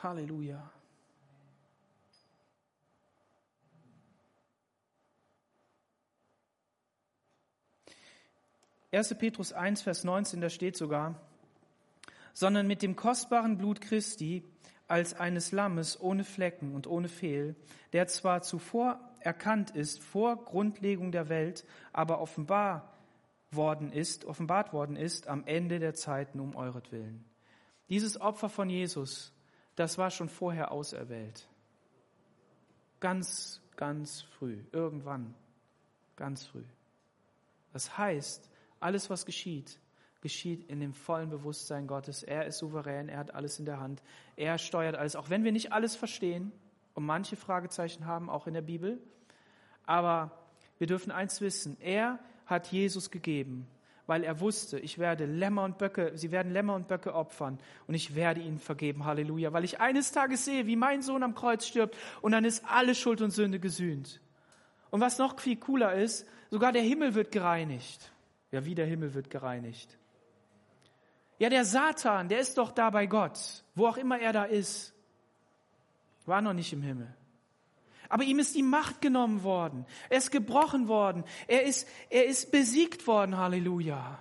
Halleluja. Erste Petrus 1, Vers 19, da steht sogar, sondern mit dem kostbaren Blut Christi als eines Lammes ohne Flecken und ohne Fehl, der zwar zuvor erkannt ist vor Grundlegung der Welt, aber offenbar worden ist, offenbart worden ist am Ende der Zeiten um euretwillen. Dieses Opfer von Jesus das war schon vorher auserwählt. Ganz, ganz früh, irgendwann, ganz früh. Das heißt, alles, was geschieht, geschieht in dem vollen Bewusstsein Gottes. Er ist souverän, er hat alles in der Hand, er steuert alles, auch wenn wir nicht alles verstehen und manche Fragezeichen haben, auch in der Bibel. Aber wir dürfen eins wissen, er hat Jesus gegeben weil er wusste, ich werde Lämmer und Böcke, sie werden Lämmer und Böcke opfern und ich werde ihnen vergeben. Halleluja. Weil ich eines Tages sehe, wie mein Sohn am Kreuz stirbt und dann ist alle Schuld und Sünde gesühnt. Und was noch viel cooler ist, sogar der Himmel wird gereinigt. Ja, wie der Himmel wird gereinigt. Ja, der Satan, der ist doch da bei Gott, wo auch immer er da ist. War noch nicht im Himmel. Aber ihm ist die Macht genommen worden. Er ist gebrochen worden. Er ist, er ist besiegt worden. Halleluja.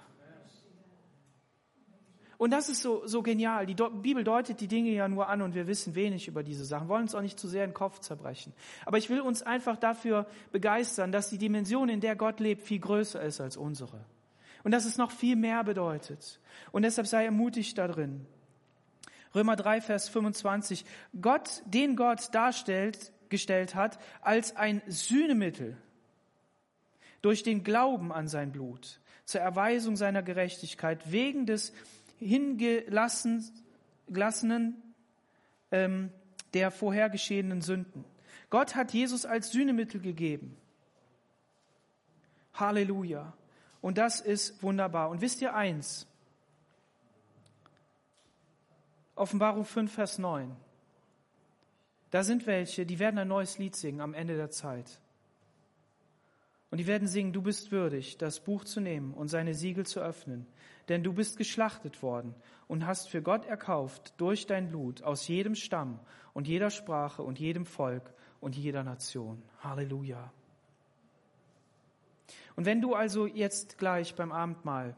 Und das ist so, so genial. Die Bibel deutet die Dinge ja nur an und wir wissen wenig über diese Sachen, wollen uns auch nicht zu sehr den Kopf zerbrechen. Aber ich will uns einfach dafür begeistern, dass die Dimension, in der Gott lebt, viel größer ist als unsere. Und dass es noch viel mehr bedeutet. Und deshalb sei ermutigt da drin. Römer 3, Vers 25. Gott, den Gott darstellt, gestellt hat als ein Sühnemittel durch den Glauben an sein Blut zur Erweisung seiner Gerechtigkeit wegen des hingelassenen ähm, der vorhergeschehenen Sünden. Gott hat Jesus als Sühnemittel gegeben. Halleluja. Und das ist wunderbar. Und wisst ihr eins? Offenbarung 5, Vers 9. Da sind welche, die werden ein neues Lied singen am Ende der Zeit. Und die werden singen, du bist würdig, das Buch zu nehmen und seine Siegel zu öffnen. Denn du bist geschlachtet worden und hast für Gott erkauft durch dein Blut aus jedem Stamm und jeder Sprache und jedem Volk und jeder Nation. Halleluja. Und wenn du also jetzt gleich beim Abendmahl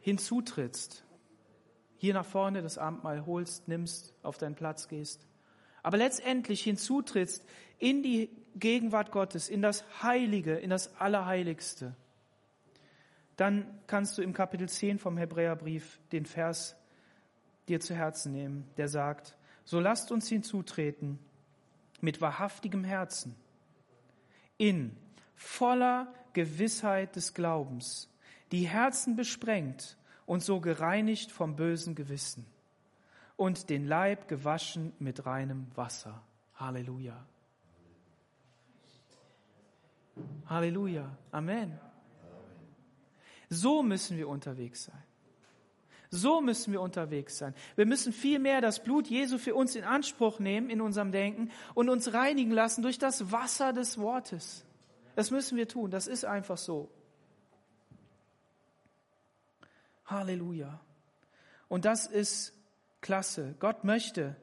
hinzutrittst hier nach vorne das Abendmahl holst, nimmst, auf deinen Platz gehst, aber letztendlich hinzutrittst in die Gegenwart Gottes, in das Heilige, in das Allerheiligste, dann kannst du im Kapitel 10 vom Hebräerbrief den Vers dir zu Herzen nehmen, der sagt, so lasst uns hinzutreten mit wahrhaftigem Herzen, in voller Gewissheit des Glaubens, die Herzen besprengt und so gereinigt vom bösen Gewissen und den Leib gewaschen mit reinem Wasser. Halleluja. Halleluja. Amen. So müssen wir unterwegs sein. So müssen wir unterwegs sein. Wir müssen vielmehr das Blut Jesu für uns in Anspruch nehmen in unserem Denken und uns reinigen lassen durch das Wasser des Wortes. Das müssen wir tun. Das ist einfach so. Halleluja. Und das ist klasse. Gott möchte,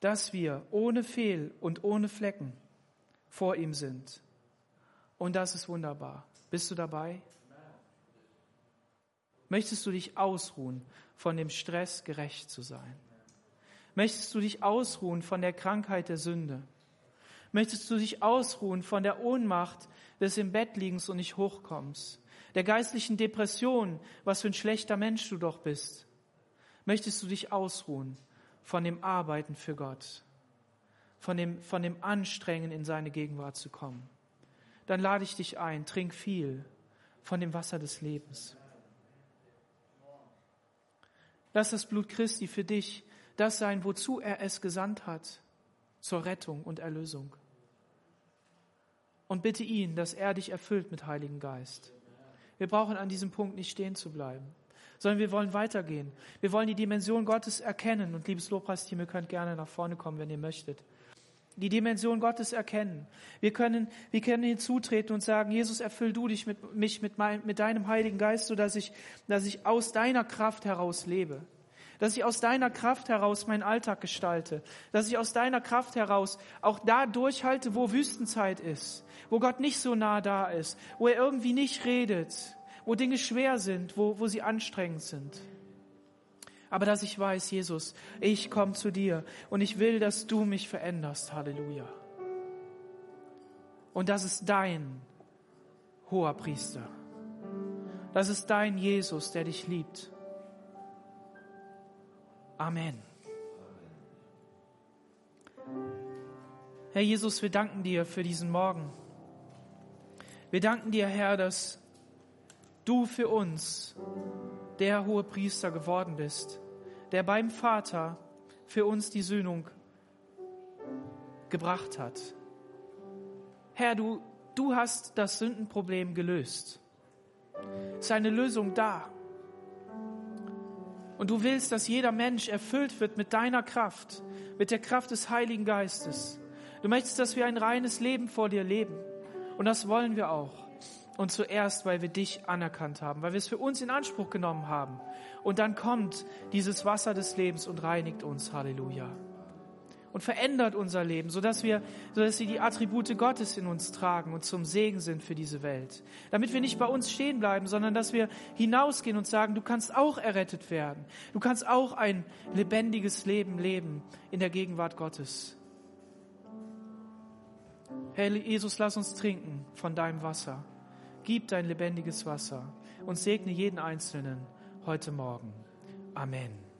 dass wir ohne Fehl und ohne Flecken vor ihm sind. Und das ist wunderbar. Bist du dabei? Möchtest du dich ausruhen, von dem Stress gerecht zu sein? Möchtest du dich ausruhen von der Krankheit der Sünde? Möchtest du dich ausruhen von der Ohnmacht des im Bett liegens und nicht hochkommst? Der geistlichen Depression, was für ein schlechter Mensch du doch bist, möchtest du dich ausruhen von dem Arbeiten für Gott, von dem, von dem Anstrengen in seine Gegenwart zu kommen. Dann lade ich dich ein, trink viel von dem Wasser des Lebens. Lass das Blut Christi für dich das sein, wozu er es gesandt hat, zur Rettung und Erlösung. Und bitte ihn, dass er dich erfüllt mit Heiligen Geist. Wir brauchen an diesem Punkt nicht stehen zu bleiben, sondern wir wollen weitergehen. Wir wollen die Dimension Gottes erkennen. Und liebes Lobpreisteam, ihr könnt gerne nach vorne kommen, wenn ihr möchtet. Die Dimension Gottes erkennen. Wir können, wir können hinzutreten und sagen, Jesus, erfüll du dich mit, mich mit, mein, mit deinem Heiligen Geist, so dass ich, dass ich aus deiner Kraft heraus lebe dass ich aus deiner Kraft heraus meinen Alltag gestalte, dass ich aus deiner Kraft heraus auch da durchhalte, wo Wüstenzeit ist, wo Gott nicht so nah da ist, wo er irgendwie nicht redet, wo Dinge schwer sind, wo, wo sie anstrengend sind. Aber dass ich weiß, Jesus, ich komme zu dir und ich will, dass du mich veränderst. Halleluja. Und das ist dein hoher Priester. Das ist dein Jesus, der dich liebt Amen. Herr Jesus, wir danken dir für diesen Morgen. Wir danken dir, Herr, dass du für uns der hohe Priester geworden bist, der beim Vater für uns die Sühnung gebracht hat. Herr, du, du hast das Sündenproblem gelöst. Es ist eine Lösung da. Und du willst, dass jeder Mensch erfüllt wird mit deiner Kraft, mit der Kraft des Heiligen Geistes. Du möchtest, dass wir ein reines Leben vor dir leben. Und das wollen wir auch. Und zuerst, weil wir dich anerkannt haben, weil wir es für uns in Anspruch genommen haben. Und dann kommt dieses Wasser des Lebens und reinigt uns. Halleluja und verändert unser Leben, sodass wir, sodass wir die Attribute Gottes in uns tragen und zum Segen sind für diese Welt. Damit wir nicht bei uns stehen bleiben, sondern dass wir hinausgehen und sagen, du kannst auch errettet werden. Du kannst auch ein lebendiges Leben leben in der Gegenwart Gottes. Herr Jesus, lass uns trinken von deinem Wasser. Gib dein lebendiges Wasser und segne jeden Einzelnen heute Morgen. Amen.